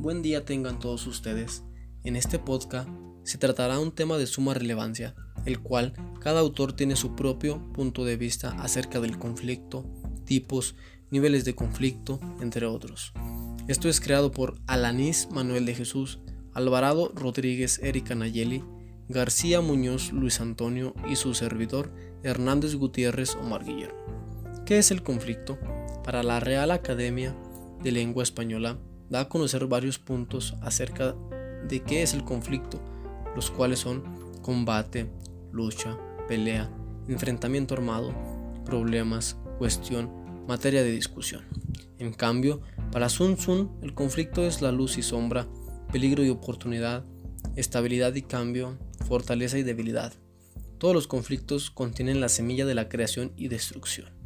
Buen día tengan todos ustedes. En este podcast se tratará un tema de suma relevancia, el cual cada autor tiene su propio punto de vista acerca del conflicto, tipos, niveles de conflicto, entre otros. Esto es creado por Alanis Manuel de Jesús, Alvarado Rodríguez Erika Nayeli, García Muñoz Luis Antonio y su servidor Hernández Gutiérrez Omar Guillermo. ¿Qué es el conflicto? Para la Real Academia de Lengua Española da a conocer varios puntos acerca de qué es el conflicto, los cuales son combate, lucha, pelea, enfrentamiento armado, problemas, cuestión, materia de discusión. En cambio, para Sun Tzu, el conflicto es la luz y sombra, peligro y oportunidad, estabilidad y cambio, fortaleza y debilidad. Todos los conflictos contienen la semilla de la creación y destrucción.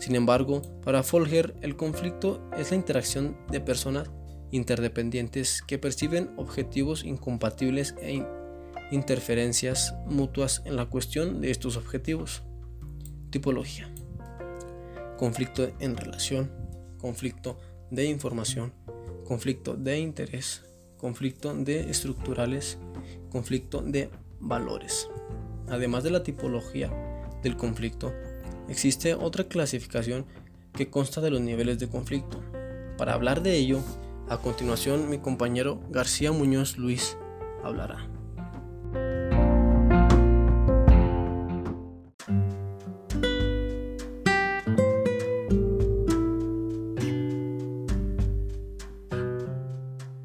Sin embargo, para Folger, el conflicto es la interacción de personas interdependientes que perciben objetivos incompatibles e interferencias mutuas en la cuestión de estos objetivos. Tipología. Conflicto en relación, conflicto de información, conflicto de interés, conflicto de estructurales, conflicto de valores. Además de la tipología del conflicto, existe otra clasificación que consta de los niveles de conflicto. Para hablar de ello, a continuación mi compañero García Muñoz Luis hablará.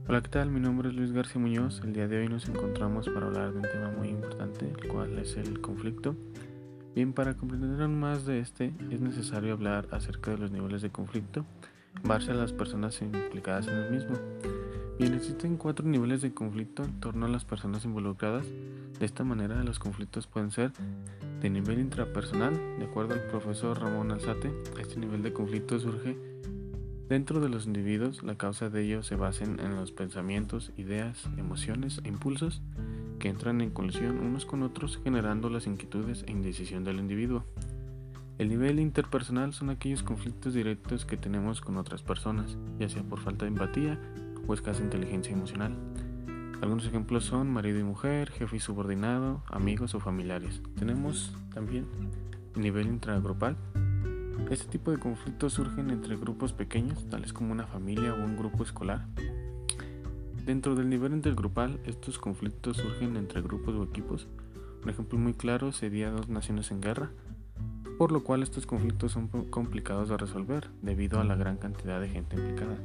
Hola, ¿qué tal? Mi nombre es Luis García Muñoz. El día de hoy nos encontramos para hablar de un tema muy importante, el cual es el conflicto. Bien, para comprender más de este, es necesario hablar acerca de los niveles de conflicto en base a las personas implicadas en el mismo. Bien, existen cuatro niveles de conflicto en torno a las personas involucradas. De esta manera, los conflictos pueden ser de nivel intrapersonal, de acuerdo al profesor Ramón Alzate. Este nivel de conflicto surge dentro de los individuos. La causa de ello se basa en los pensamientos, ideas, emociones e impulsos que entran en colisión unos con otros generando las inquietudes e indecisión del individuo. El nivel interpersonal son aquellos conflictos directos que tenemos con otras personas, ya sea por falta de empatía o escasa inteligencia emocional. Algunos ejemplos son marido y mujer, jefe y subordinado, amigos o familiares. Tenemos también el nivel intragrupal. Este tipo de conflictos surgen entre grupos pequeños, tales como una familia o un grupo escolar, Dentro del nivel intergrupal, estos conflictos surgen entre grupos o equipos. Un ejemplo muy claro sería dos naciones en guerra, por lo cual estos conflictos son complicados de resolver debido a la gran cantidad de gente implicada.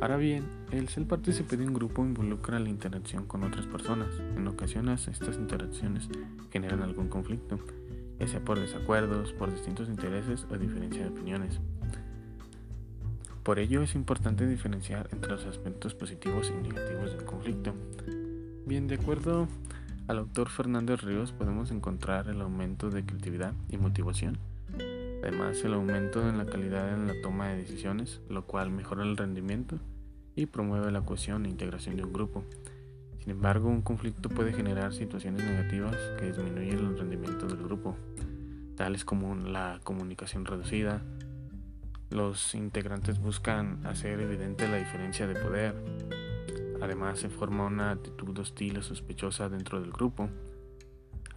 Ahora bien, el ser partícipe de un grupo involucra la interacción con otras personas. En ocasiones estas interacciones generan algún conflicto, ya sea por desacuerdos, por distintos intereses o diferencia de opiniones. Por ello es importante diferenciar entre los aspectos positivos y negativos del conflicto. Bien, de acuerdo al autor Fernández Ríos podemos encontrar el aumento de creatividad y motivación. Además, el aumento en la calidad en la toma de decisiones, lo cual mejora el rendimiento y promueve la cohesión e integración de un grupo. Sin embargo, un conflicto puede generar situaciones negativas que disminuyen el rendimiento del grupo, tales como la comunicación reducida, los integrantes buscan hacer evidente la diferencia de poder. Además se forma una actitud hostil o sospechosa dentro del grupo.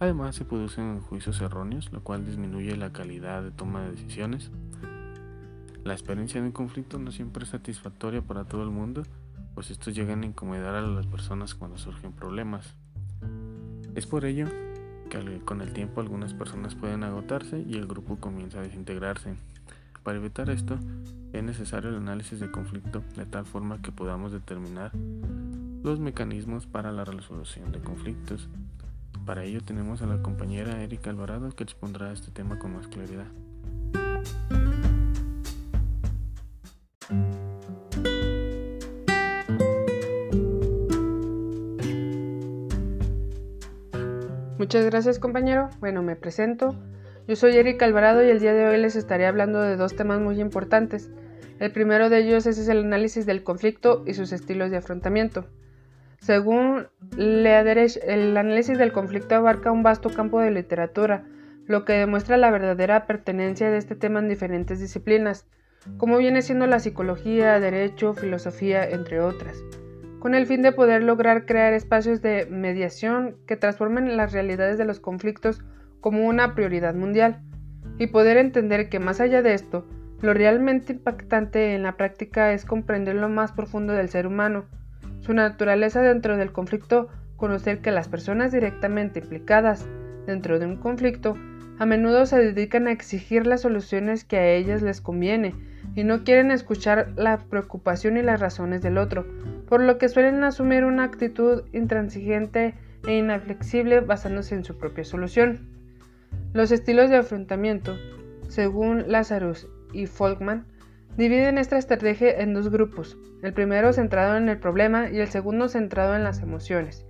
Además se producen juicios erróneos, lo cual disminuye la calidad de toma de decisiones. La experiencia de un conflicto no siempre es satisfactoria para todo el mundo, pues estos llegan a incomodar a las personas cuando surgen problemas. Es por ello que con el tiempo algunas personas pueden agotarse y el grupo comienza a desintegrarse. Para evitar esto, es necesario el análisis de conflicto de tal forma que podamos determinar los mecanismos para la resolución de conflictos. Para ello tenemos a la compañera Erika Alvarado que expondrá este tema con más claridad. Muchas gracias compañero. Bueno, me presento. Yo soy Erika Alvarado y el día de hoy les estaré hablando de dos temas muy importantes. El primero de ellos es el análisis del conflicto y sus estilos de afrontamiento. Según Leaderich, el análisis del conflicto abarca un vasto campo de literatura, lo que demuestra la verdadera pertenencia de este tema en diferentes disciplinas. como viene siendo la psicología, derecho, filosofía, entre otras, con el fin de poder lograr crear espacios de mediación que transformen las realidades de los conflictos como una prioridad mundial, y poder entender que más allá de esto, lo realmente impactante en la práctica es comprender lo más profundo del ser humano, su naturaleza dentro del conflicto, conocer que las personas directamente implicadas dentro de un conflicto a menudo se dedican a exigir las soluciones que a ellas les conviene y no quieren escuchar la preocupación y las razones del otro, por lo que suelen asumir una actitud intransigente e inflexible basándose en su propia solución. Los estilos de afrontamiento, según Lazarus y Folkman, dividen esta estrategia en dos grupos, el primero centrado en el problema y el segundo centrado en las emociones.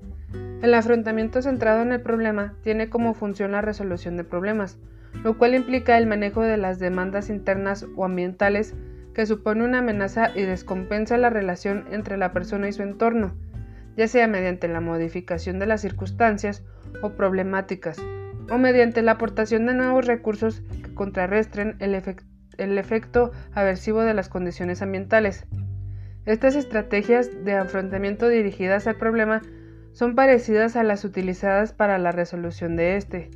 El afrontamiento centrado en el problema tiene como función la resolución de problemas, lo cual implica el manejo de las demandas internas o ambientales que supone una amenaza y descompensa la relación entre la persona y su entorno, ya sea mediante la modificación de las circunstancias o problemáticas, o mediante la aportación de nuevos recursos que contrarrestren el, efecto aversivo de las condiciones ambientales. Estas estrategias de afrontamiento dirigidas al problema son parecidas a las utilizadas para la resolución de este,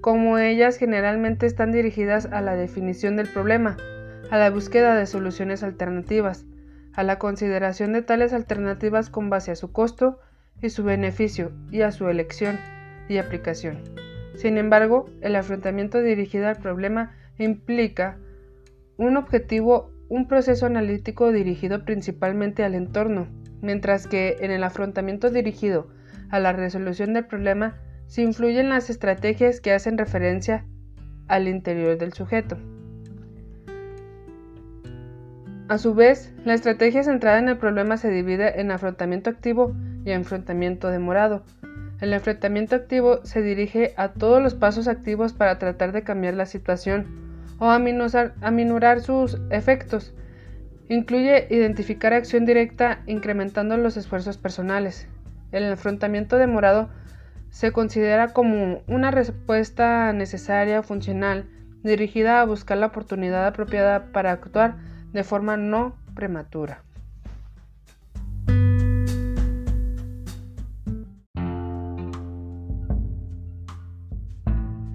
como ellas generalmente están dirigidas a la definición del problema, a la búsqueda de soluciones alternativas, a la consideración de tales alternativas con base a su costo y su beneficio y a su elección y aplicación. Sin embargo, el afrontamiento dirigido al problema implica un objetivo, un proceso analítico dirigido principalmente al entorno, mientras que en el afrontamiento dirigido a la resolución del problema se influyen las estrategias que hacen referencia al interior del sujeto. A su vez, la estrategia centrada en el problema se divide en afrontamiento activo y enfrentamiento demorado. El enfrentamiento activo se dirige a todos los pasos activos para tratar de cambiar la situación o aminorar sus efectos. Incluye identificar acción directa incrementando los esfuerzos personales, el enfrentamiento demorado se considera como una respuesta necesaria, funcional, dirigida a buscar la oportunidad apropiada para actuar de forma no prematura.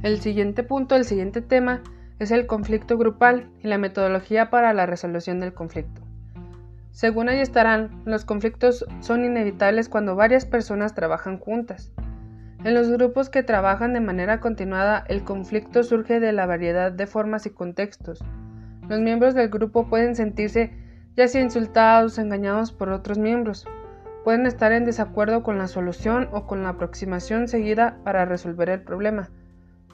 El siguiente punto, el siguiente tema, es el conflicto grupal y la metodología para la resolución del conflicto. Según ahí estarán, los conflictos son inevitables cuando varias personas trabajan juntas. En los grupos que trabajan de manera continuada, el conflicto surge de la variedad de formas y contextos. Los miembros del grupo pueden sentirse ya sea insultados o engañados por otros miembros. Pueden estar en desacuerdo con la solución o con la aproximación seguida para resolver el problema.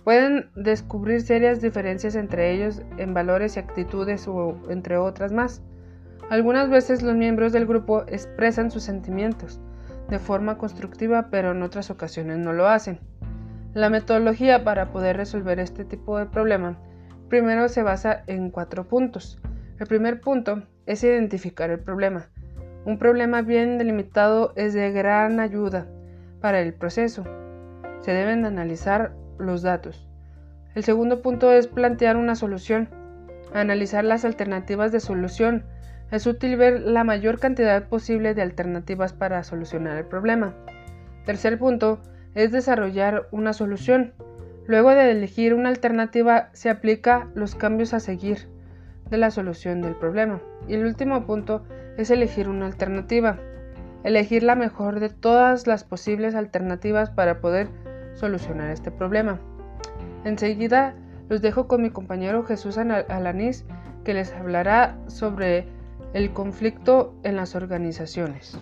Pueden descubrir serias diferencias entre ellos en valores y actitudes o entre otras más. Algunas veces los miembros del grupo expresan sus sentimientos de forma constructiva, pero en otras ocasiones no lo hacen. La metodología para poder resolver este tipo de problema primero se basa en cuatro puntos. El primer punto es identificar el problema. Un problema bien delimitado es de gran ayuda para el proceso. Se deben analizar los datos. El segundo punto es plantear una solución. Analizar las alternativas de solución es útil ver la mayor cantidad posible de alternativas para solucionar el problema. Tercer punto es desarrollar una solución. Luego de elegir una alternativa se aplica los cambios a seguir de la solución del problema. Y el último punto es elegir una alternativa. Elegir la mejor de todas las posibles alternativas para poder solucionar este problema. Enseguida los dejo con mi compañero Jesús Alanís que les hablará sobre el conflicto en las organizaciones.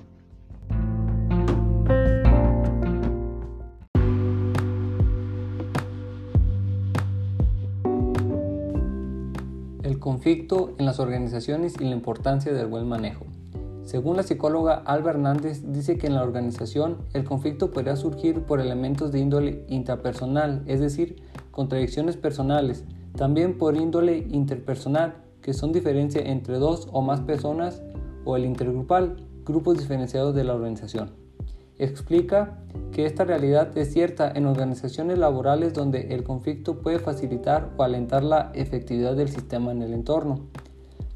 El conflicto en las organizaciones y la importancia del buen manejo. Según la psicóloga Alba Hernández, dice que en la organización el conflicto podría surgir por elementos de índole intrapersonal, es decir, contradicciones personales, también por índole interpersonal, que son diferencia entre dos o más personas, o el intergrupal, grupos diferenciados de la organización. Explica que esta realidad es cierta en organizaciones laborales donde el conflicto puede facilitar o alentar la efectividad del sistema en el entorno.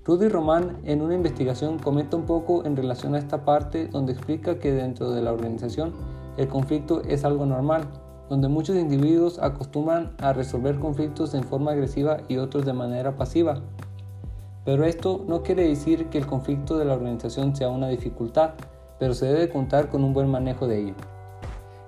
Rudy Román en una investigación comenta un poco en relación a esta parte donde explica que dentro de la organización el conflicto es algo normal, donde muchos individuos acostumbran a resolver conflictos en forma agresiva y otros de manera pasiva. Pero esto no quiere decir que el conflicto de la organización sea una dificultad, pero se debe contar con un buen manejo de ello.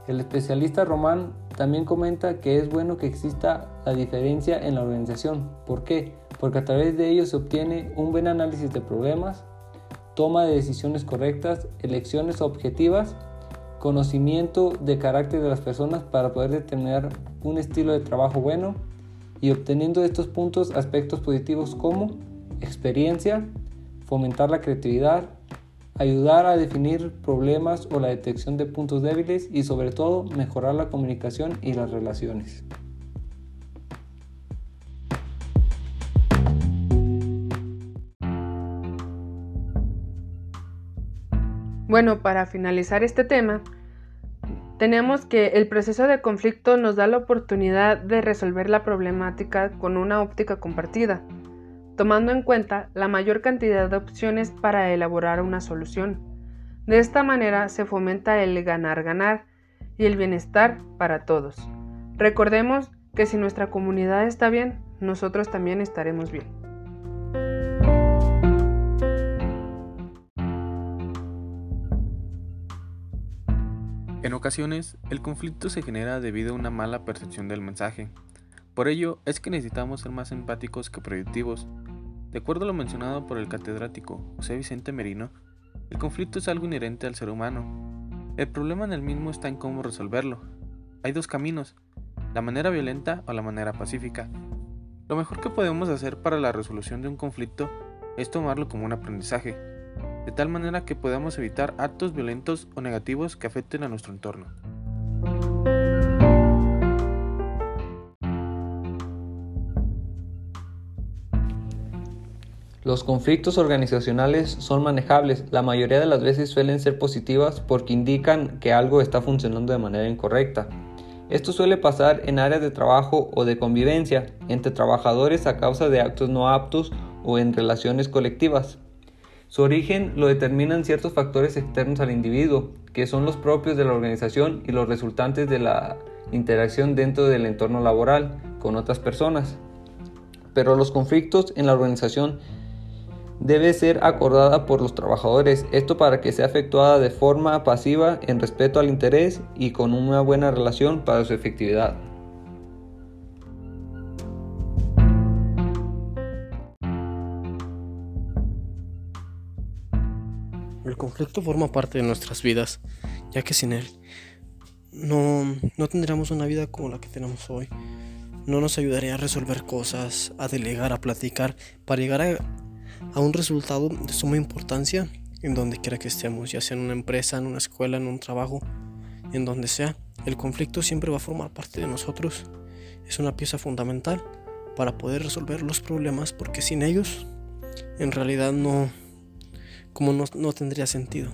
El especialista Román también comenta que es bueno que exista la diferencia en la organización. ¿Por qué? Porque a través de ello se obtiene un buen análisis de problemas, toma de decisiones correctas, elecciones objetivas, conocimiento de carácter de las personas para poder determinar un estilo de trabajo bueno y obteniendo de estos puntos aspectos positivos como experiencia, fomentar la creatividad, ayudar a definir problemas o la detección de puntos débiles y sobre todo mejorar la comunicación y las relaciones. Bueno, para finalizar este tema, tenemos que el proceso de conflicto nos da la oportunidad de resolver la problemática con una óptica compartida tomando en cuenta la mayor cantidad de opciones para elaborar una solución. De esta manera se fomenta el ganar-ganar y el bienestar para todos. Recordemos que si nuestra comunidad está bien, nosotros también estaremos bien. Ocasiones, el conflicto se genera debido a una mala percepción del mensaje, por ello es que necesitamos ser más empáticos que productivos. De acuerdo a lo mencionado por el catedrático José Vicente Merino, el conflicto es algo inherente al ser humano. El problema en el mismo está en cómo resolverlo. Hay dos caminos, la manera violenta o la manera pacífica. Lo mejor que podemos hacer para la resolución de un conflicto es tomarlo como un aprendizaje, de tal manera que podamos evitar actos violentos o negativos que afecten a nuestro entorno. Los conflictos organizacionales son manejables, la mayoría de las veces suelen ser positivas porque indican que algo está funcionando de manera incorrecta. Esto suele pasar en áreas de trabajo o de convivencia, entre trabajadores a causa de actos no aptos o en relaciones colectivas. Su origen lo determinan ciertos factores externos al individuo, que son los propios de la organización y los resultantes de la interacción dentro del entorno laboral con otras personas. Pero los conflictos en la organización debe ser acordada por los trabajadores, esto para que sea efectuada de forma pasiva en respeto al interés y con una buena relación para su efectividad. Conflicto forma parte de nuestras vidas, ya que sin él no, no tendríamos una vida como la que tenemos hoy. No nos ayudaría a resolver cosas, a delegar, a platicar, para llegar a a un resultado de suma importancia en donde quiera que estemos, ya sea en una empresa, en una escuela, en un trabajo, en donde sea. El conflicto siempre va a formar parte de nosotros. Es una pieza fundamental para poder resolver los problemas porque sin ellos en realidad no como no, no tendría sentido.